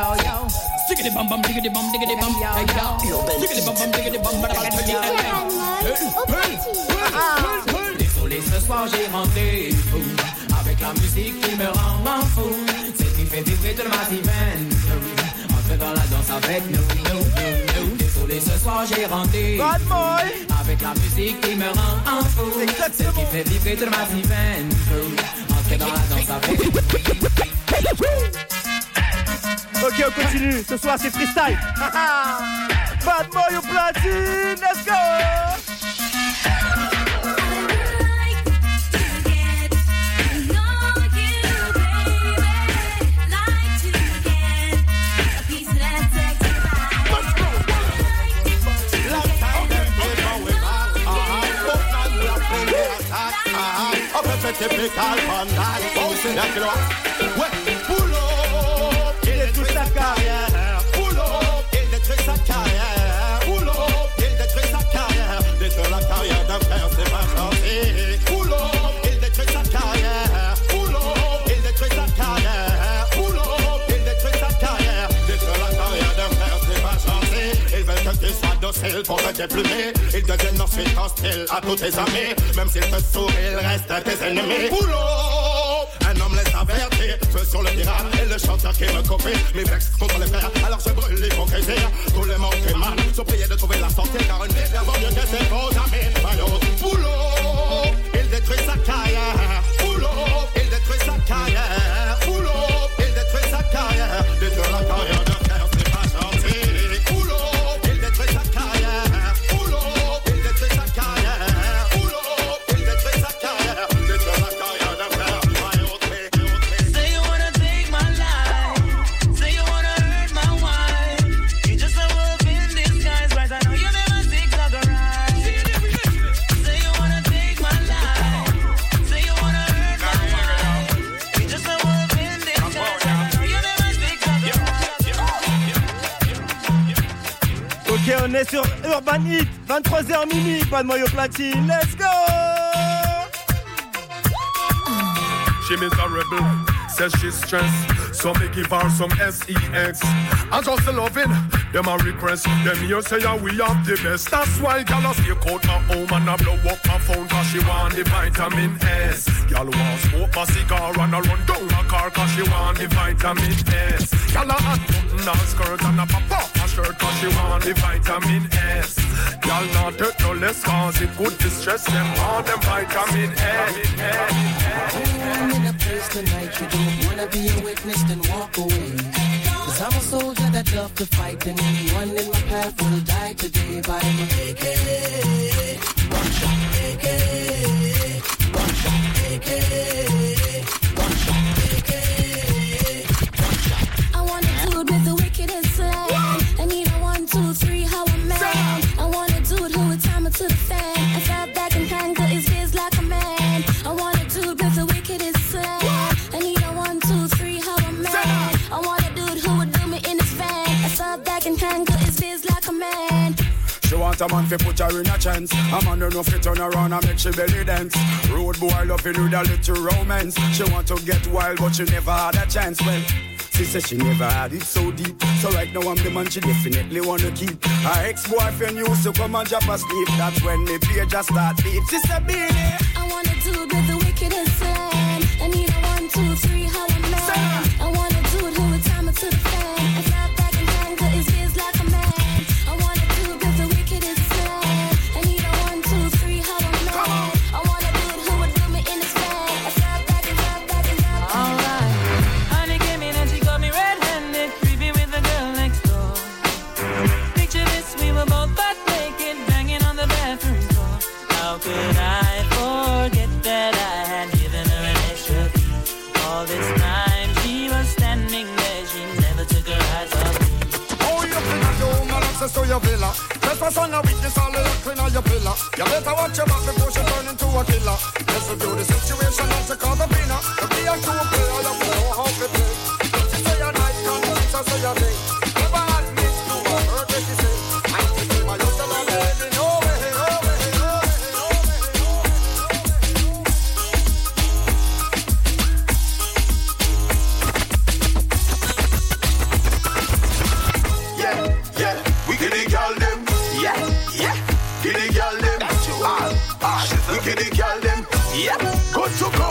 yo, yo. Diggity bum bum, diggity bum, diggity bum, yo, yo. Diggity bum bum, diggity bum, bada bada bada Désolé, ce soir j'ai avec la musique qui me rend fou. C'est qui fait vibrer toute ma semaine. Entre dans la danse avec nous, nous, nous, nous. Désolé, ce soir j'ai rentré Bad boy. avec la musique qui me rend fou. C'est qui fait vibrer toute ma semaine. Entre dans la danse avec nous. Ok, on continue. Ce soir, c'est freestyle. Badmoy au platine. Let's go. Typical bandal, bouncing like you know. Ouais, docile pour te déplumer. Ils deviennent ensuite à tous tes amis. Même s'ils te sourient, ils restent tes ennemis. Up, un homme les avertit. Feu sur le terrain et le chanteur qui me copie. Mes vex contre les frères, alors je brûle l'hypocrisie. Tous les qui mal sont priés de trouver la sortie. Car une vie vaut mieux que ses faux amis. Pull 23h minuit. Badmoy au platine. Let's go. She miserable, says she's stressed. So me give her some sex. I just loving them a request. Them here say yeah, we have the best. That's why gal a stay out my home and I blow up my phone cause she want the vitamin S. Gal want smoke my cigar and I run down my car cause she want the vitamin S. Gal a hot button her skirt and a pop my shirt cause she want the vitamin S. Gal not take no less cause it good to stress them on them vitamin S. I'm in a place tonight you don't wanna be a witness, then walk away. Cause I'm a soldier that love to fight, and anyone in my path will die today by my AK. One shot, AK. One shot, AK. Fi put her in a chance. A man enough fi turn around and make she belly dance. Road boy loving with a little romance. She want to get wild but she never had a chance. Well, she said she never had it so deep. So right now I'm the man she definitely wanna keep. Her ex-boyfriend used to come and drop asleep. That's when me page just start. She said, Beanie. I want a dude with the wickedest slang. What you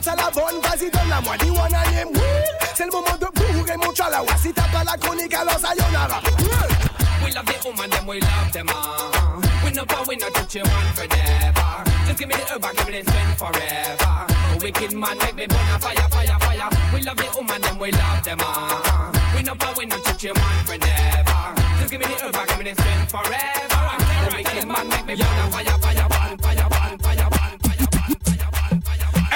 T'as la bonne, vas-y donne-la moi, dis one name. C'est le moment de bourrer mon Chalawa. Si t'as pas la chronique, alors. We love the woman, them we love them all. We no power, we no touch you one forever. Just give me the herb, give me the strength forever. A wicked man make me burn a fire, fire, fire. We love the woman, them we love them all. We no power, we no touch you one forever. Just give me the herb, give me the strength forever. A wicked man make me burn a fire, fire, fire,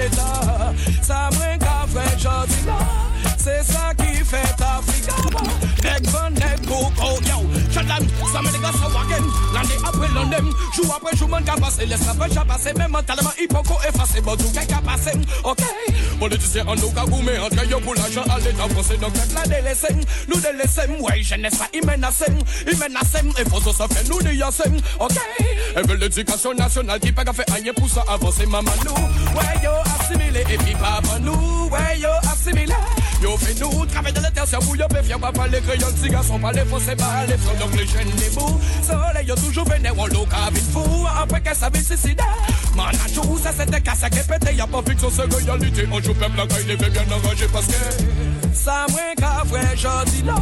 l'état. Sa mwen ka vre jodi la ça qui fait Afrika Nek bon nek pou kolon Yo, chod la sa sa L'année après Jour après jour man ka passe Laisse la pêche à passer Même mentalement hypoco effacé Bon tout ka passe Ok Politicien en nous ka goume Entre yo pou l'argent l'état français Donc faites la délaissé Nous délaissé Ouais jeunesse pas y menacé Y menacé Et faut ça fait nous déyacé Ok Et veut l'éducation nationale Qui qu'à faire rien pour ça avancer maman nous Ouais yo assimilé Et puis papa nous Ouais yo assimilé Yo fait nous route, travail dans la terre, c'est bouillon, péfier, papa, les crayons, cigars sont pas les faux, c'est pas les faux, donc les jeunes, les bouts. Soleil, yo toujours véné, on l'eau, cabine fou, après qu'elle s'avait suicidé. Man, à ça c'était cassé, qui pété, y'a pas fixe, on se gagne, on joue peuple, la gagne, les bien enragé parce que. Ça moins qu'à vrai, j'en dis là,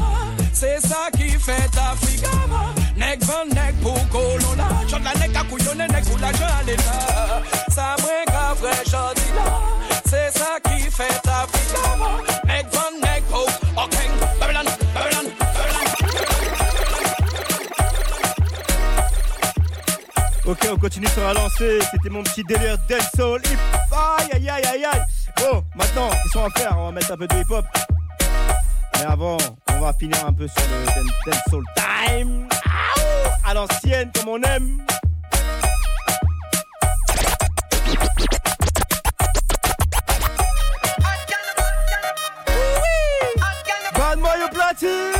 c'est ça qui fait ta figure. Nek van nek pou kolon la Chot la nek a kouyon nek pou la jan à l'état Ça moins qu'a vrai jodi là C'est ça qui fait Africa Nek van nek pou Ok Babylon, Babylon, Ok, on continue sur la lancée. C'était mon petit délire dancehall hip. Aïe aïe aïe aïe aïe. Bon, maintenant, qu'est-ce qu'on va faire? On va mettre un peu de hip hop. Mais avant, on va finir un peu sur le dan- dancehall time. À l'ancienne, comme on aime. Mario Platine.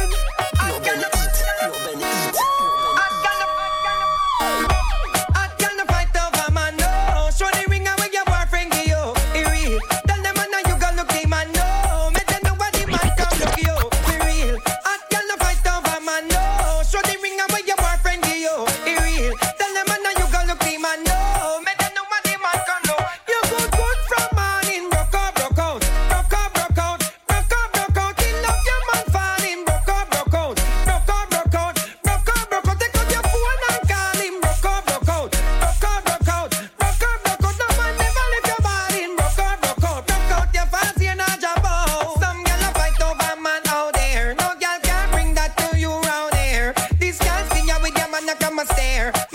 Ah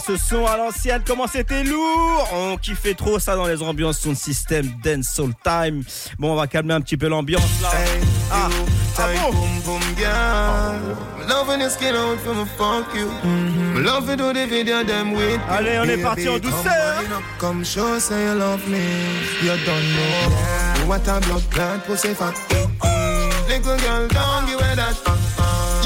ce son à l'ancienne, comment c'était lourd On kiffait trop ça dans les ambiances son système Dance Soul Time. Bon, on va calmer un petit peu l'ambiance là. Ah, ah bon boom boom girl. Me loving your skin out from a fuck you. Me love you do the video them with. Allez, on est parti en douceur. Come show say you love me. You don't know what a blood clot pussy fat. Little girl, don't give away that.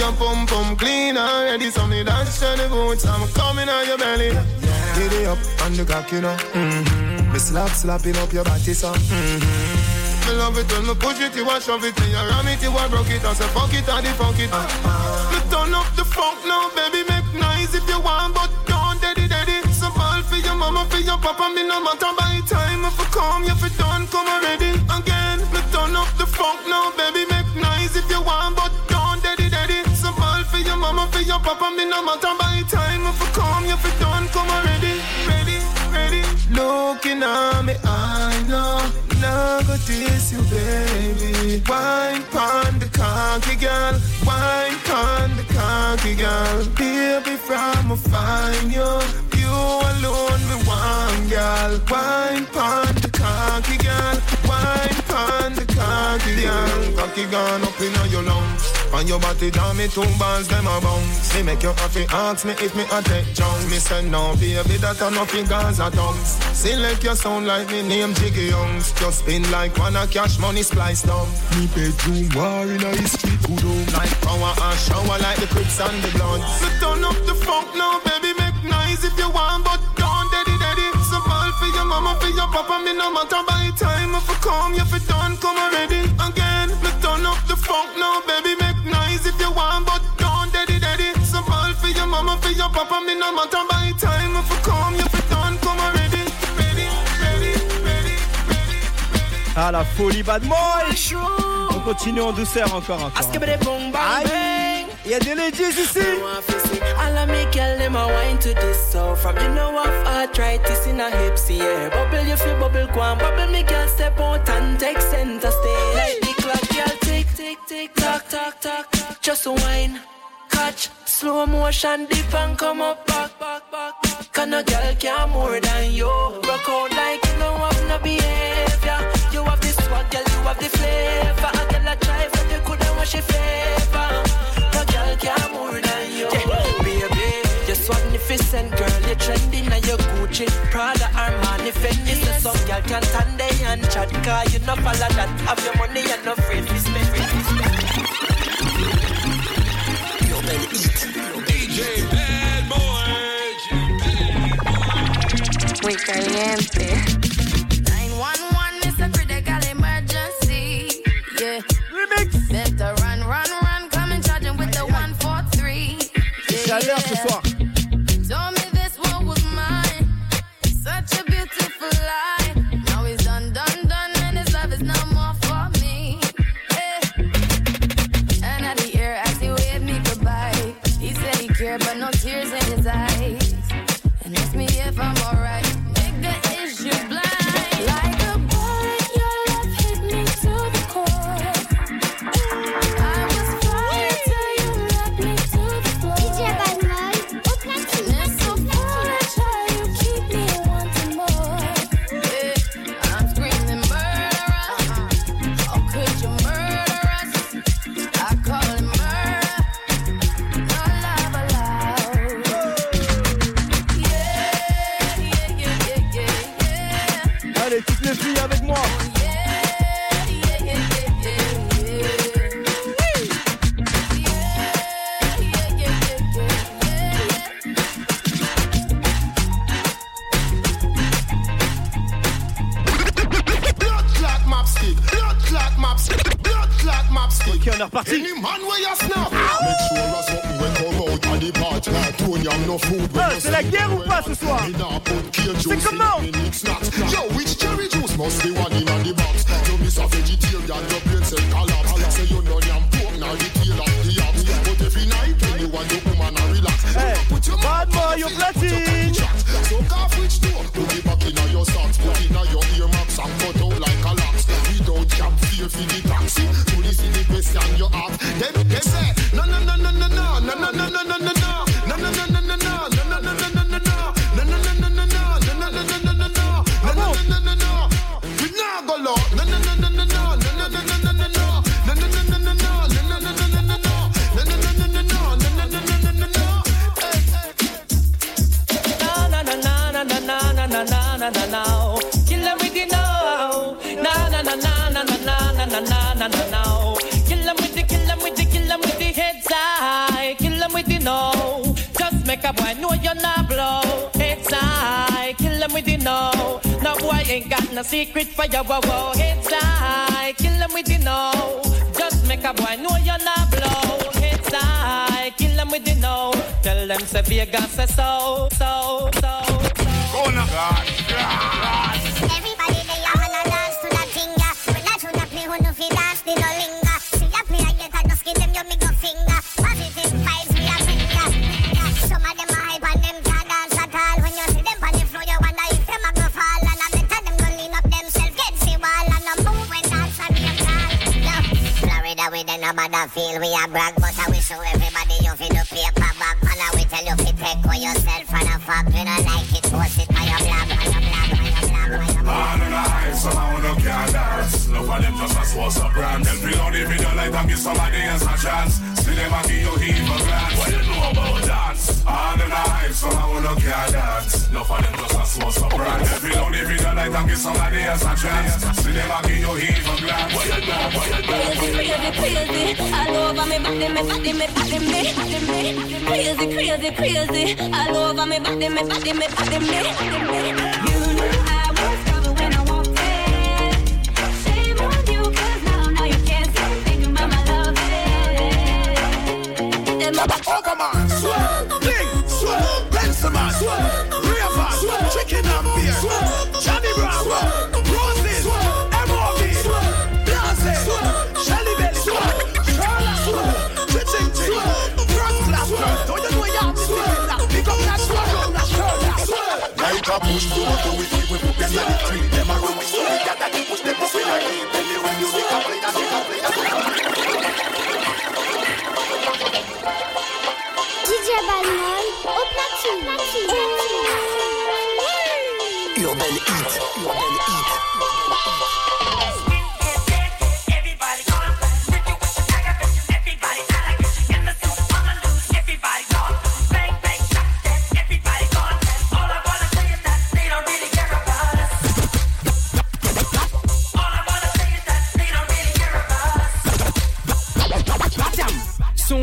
I'm pump clean already. So me dance to the boots, I'm coming on your belly. Yeah. Get it up on the cock, you know. Mm-hmm. Me slap slapping up your body, so. Mm-hmm. Me love it when me push it, you wash shove it, you ram it, you want broke it, I say fuck it, I fuck it. Uh-uh. Me turn up the funk now, baby, make noise if you want, but don't daddy daddy. So all for your mama, for your papa, me no matter by time if you come, if you don't come already. Again, me turn up the funk now, baby, make noise if you want, but big up papa, me no matter by time. If you come, if you done, come already. Ready, ready. Looking at me, I know. Now go this you, baby. Wine pon the cocky girl. Wine pon the cocky girl. Baby, from a fine you you alone me one girl Wine pon the cocky girl Wine pon the cocky girl Cocky girl, up in your lungs on your body down, me two bands, them a bounce. Me make you happy, ask me if me a take junk. Me say no, baby, that a nothing Gaza dumps. like your sound like me name Jiggy Youngs. Just spin like one a cash money splice down. Me bedroom war in a history good. Like power and shower like the Crips and the Bloods. So turn up the funk now, baby, make noise if you want, but don't daddy daddy. So ball for your mama, for your papa, me no matter by time. If you come, if you done, come already again. Me turn up the funk now, baby, your papa, me no Ah, la folie bad boy. On continue en douceur encore, encore. Y'a des ladies ici. I like me girl, them a wine to this. So from you know I've arthritis in a hips, yeah. Bubble you feel bubble quan Bubble me girl, step out and take center stage. Like the clock, girl, tick, tick, tick, tock, tock, tock Just a wine. catch. Slow motion dip and come up back, back, back. back. Can a girl care more than you? Rock out like you don't have no behavior. You have the swag, girl, you have the flavor. A girl a try for the good and wash she favor. No girl care more than you, yeah. baby. You're magnificent, girl. You're trending and you're Gucci, Prada, Armani, Fendi. Yes. So some girl can't stand there and chat, cause you no follow that. Have your money and no free, free. Muy caliente. cognac, no food. Hey, c'est la guerre ou pas ce soir? C'est comment? Yo, which cherry juice must be one in the box? You miss a vegetarian, your brain cell collapse. Say you know them pork, now the tail of the ox. But every night, anyone, your woman, I relax. Hey, bad boy, you platin. So cough which door? Put it back in your socks, put it in your earmarks and cut out like a locks. We don't jump fear for the taxi. To the question you ask. Then they say, no, no, no, no, no, no, no, no, no, no, no, no. Na na na na na. With the no. Na na na na na na na na na na na na. Kill 'em with the, kill 'em with the, kill 'em with the heads up. the know. Just make a boy know you're not blow. It's I kill them with the know. No boy ain't got no secret for your wow wow. It's I kill them with the know. Just make a boy know you're not blow. It's I kill them with the know. Tell them say Vegas say so so so. Oh no. Everybody No bother feel we a brag, but I wish show everybody you fi do paper bag. And I will tell you fi take for yourself and a fuck. You don't like it, post it on your blog, on your blog, blog. Man in the eyes, somehow no can't dance. No for them just a source of brand. Them feel on the video like and give somebody else a chance. See them a give you for grand. What you know about dance? Man in the eyes, somehow no can't dance. No for them just a source of brand. Them feel on the video like and give somebody else a chance. See them a give you for grand. What you know? What you know? Crazy, crazy, all over me body, me body, me body, me body, me. Crazy, crazy, crazy, all over me body, me body, me body, me. You knew I Them Oh, come on. 请安静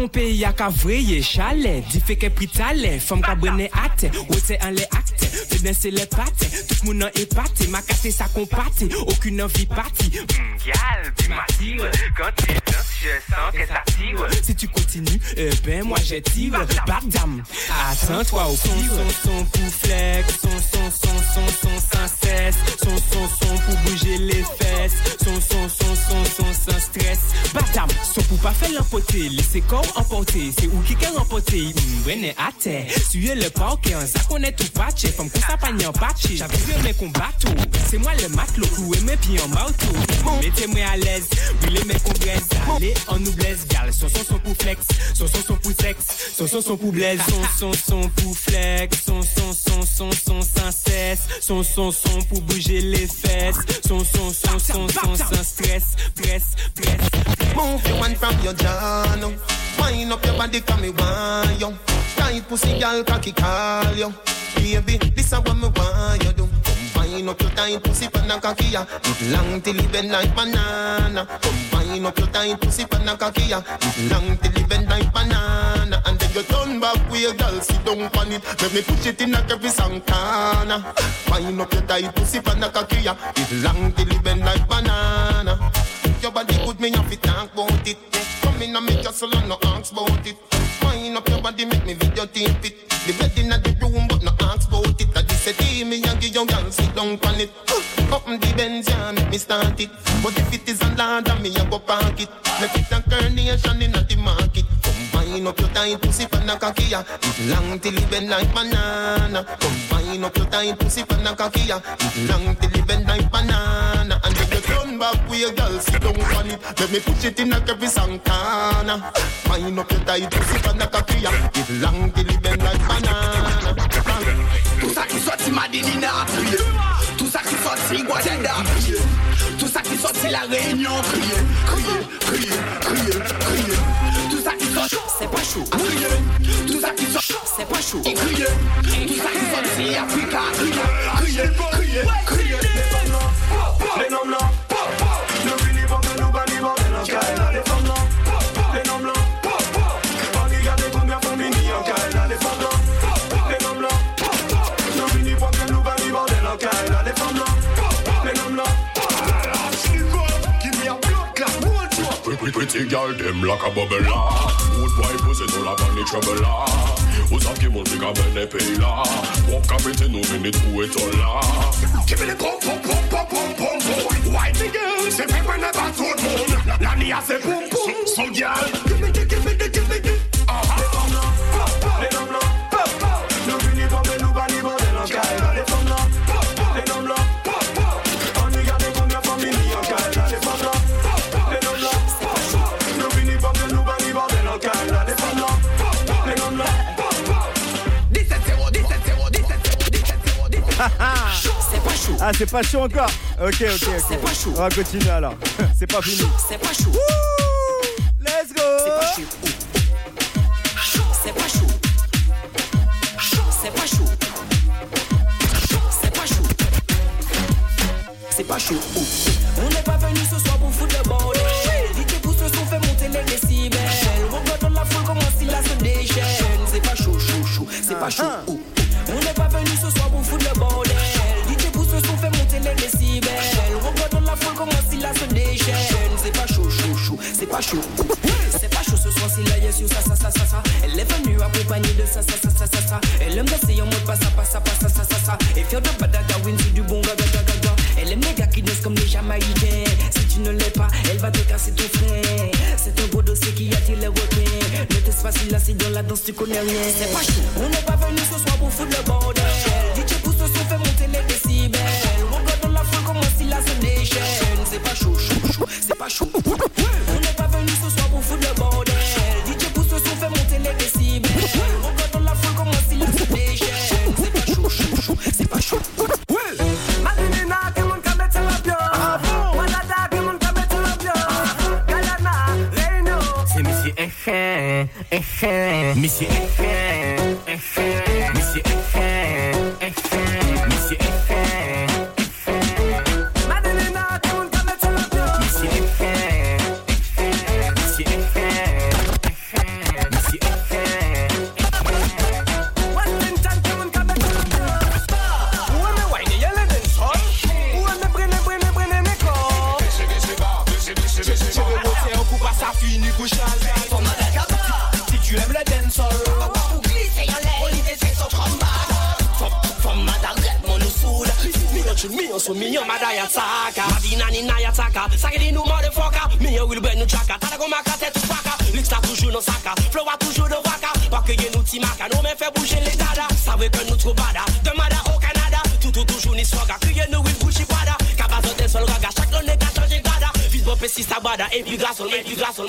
Mon peyi a ka vreye chale Di feke pritale Fom ka brene ate Wese an le akte Fene se le pate Tout moun an epate Makate sa kompate Okun an vi pati Mgyal mm, di matire Kante dansi je sens que ça tire. Si tu continues, euh, ben moi je tire. Bagdam Attends-toi au son, son, son pour flex. Son, son, son, son, son sans cesse. Son, son, son pour bouger les fesses. Son, son, son, son, son sans stress. Bagdam Son pour pas faire l'emporter Laissez corps emporter. C'est où qui qu'est remporté mm, Brene à terre. Suyer le parquet? En ça qu'on est tout patché. Femme qu'on s'apagne en patché. J'avais vu mes combattants C'est moi le matelot. Cloué mes pieds en marteau Mettez-moi à l'aise. Brûlez mes congrès. Allez on nous blesse Gal Son son son pour flex. Son son son pour sexe Son son son pour blaise Son son son pour flex. Son son son son son sans cesse. Son son son pour bouger les fesses. Son son son son son sans stress. Press, press Move your one from your now. Wind up your body, come me want you. Tight pussy, girl, cocky call you. Baby, this is what me want you do. Combine up your tight pussy, pan a cocky ya. It long till it bend like banana. Combine up your tight pussy, pan a cocky ya. It long till it bend like banana. And then you turn back with your girl, sit down on it. Let me push it in a every corner. Wind up your tight pussy, pan a cocky ya. It long till it bend like banana. Your body good, me have to talk about it. Come in and make your soul and no ask about it. Wind up your body, make me video tape it. The bed in the room, but no ask about it. I just say, "Hey, me and give your girl sit down on it. Uh, Up the Benz, yeah, make me start it. But if it is a ladder, me a go park it. Make it a carnation in the market. Combine up your tight pussy pan a cocky ya. It long till it bend like banana. Combine up your tight pussy pan a cocky ya. It long till it bend like banana. And then you turn back with your girl sit down on it. Let me push it in a every corner. Wind up your tight pussy pan a cocky ya. It long till it bend like banana. Tout ça qui sorti Madinine a crié Tout ça qui sorti Guadada a Tout ça qui sorti La Réunion crié Crié, crié, crié, crié c'est pas chaud. Tout ça qui sort, c'est pas chaud. Criez, tout ça qui sort, c'est Criez, criez, criez, criez. Les noms blancs, nous finissons les les pretty girl, them like a bubble. Boy pussy tout la bonne trouble là. Vous savez qui monte comme un épée là. Won't capiter nous minutes où est on là. Give me the pom pom pom pom pom pom pom. White girl, c'est fait qu'on est pas tout le monde. La nia c'est pom pom. So girl, give me pas chaud. Ah, c'est pas chaud encore. Ok, ok, ok. C'est pas chaud. On va continuer alors. c'est pas fini. C'est pas chaud. Let's go. C'est pas chaud. Et faire de badaga c'est du bon gaga gaga gaga. Elle aime les gars qui dansent comme des Jamaïcains. Si tu ne l'es pas, elle va te casser ton frein. C'est un beau dossier qui attire les requins. Ne t'es facile c'est dans la danse, tu connais rien. C'est pas chaud. On n'est pas venu ce soir pour foutre le bordel. DJ pousse le son, fait monter les décibels. Regarde dans la foule comment si là se déchaîne. C'est pas chaud, Echen, bada. Et puis grâce au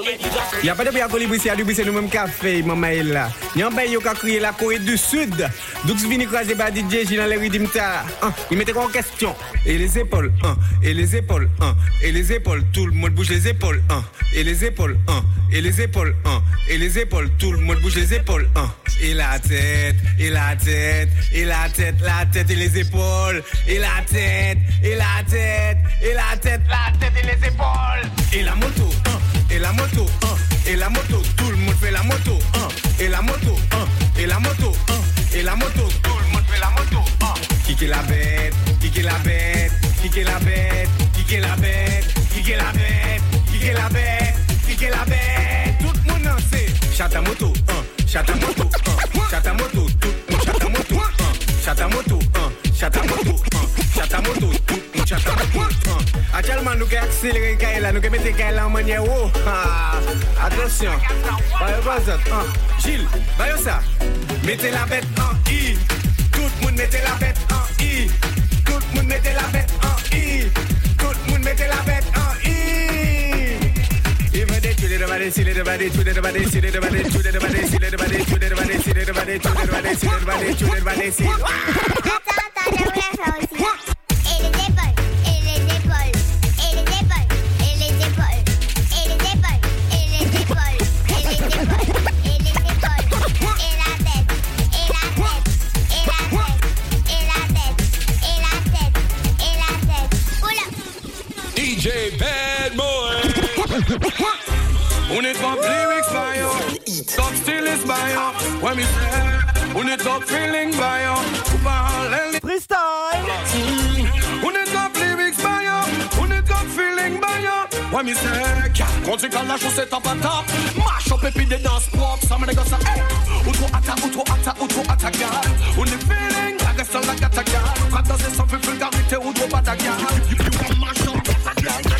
et puis grâce au et puis grâce au et puis grâce au. Y a pas de bien colibri, c'est lui, c'est nous-mêmes café, maman est là. N'y a pas qu'a crié la Corée du Sud. Donc, je viens croiser par DJ, j'ai dans les rythmes ta. Hein, il mettait en question? Et les épaules, hein, et les épaules, hein, et les épaules, tout le monde bouge les épaules, hein, et les épaules, hein, et les épaules, hein, et les épaules, tout le monde bouge les épaules, hein. Et la tête, et la tête, et la tête, la tête et les épaules, et la tête, et la tête, et la tête, la tête et les épaules. Et la moto, hein, et la moto, hein, et la moto, tout le monde fait la moto, hein, et la moto, hein, et la moto, hein, et la moto, tout le monde fait la moto, hein. Kicker la bête, kicker la bête, kicker la bête, kicker la bête, kicker la bête, kicker la bête, kicker la bête. Tout le monde en sait. Chata moto, hein, chata moto, hein, chata moto, tout le monde chata moto, hein, chata moto, hein, chata moto, hein, chata moto, tout Actuellement, nous avons accéléré Kaila, nous avons mis en manière haut. Attention. Gilles, voyons ça. Mettez la bête en I. Tout le monde mettez la bête en I. Tout le monde mettez la bête en I. Tout le monde mettez la bête en I. Il veut de de de de de de de de de de de On est top lyrics buyer, top stylist buyer. Ouais, mais on est feeling buyer. Ou parallèle. Freestyle. On est top lyrics buyer, on est top feeling buyer. Ouais, mais c'est Quand tu cales la chaussette en patate, mash up et puis des danses. Ça me dégosse ça. Outro atta, outro atta, outro atta, gars. On est feeling, la gars, la gata, gars. Quand dans ces sans vulgarité, outro bataga. You, you, you, you,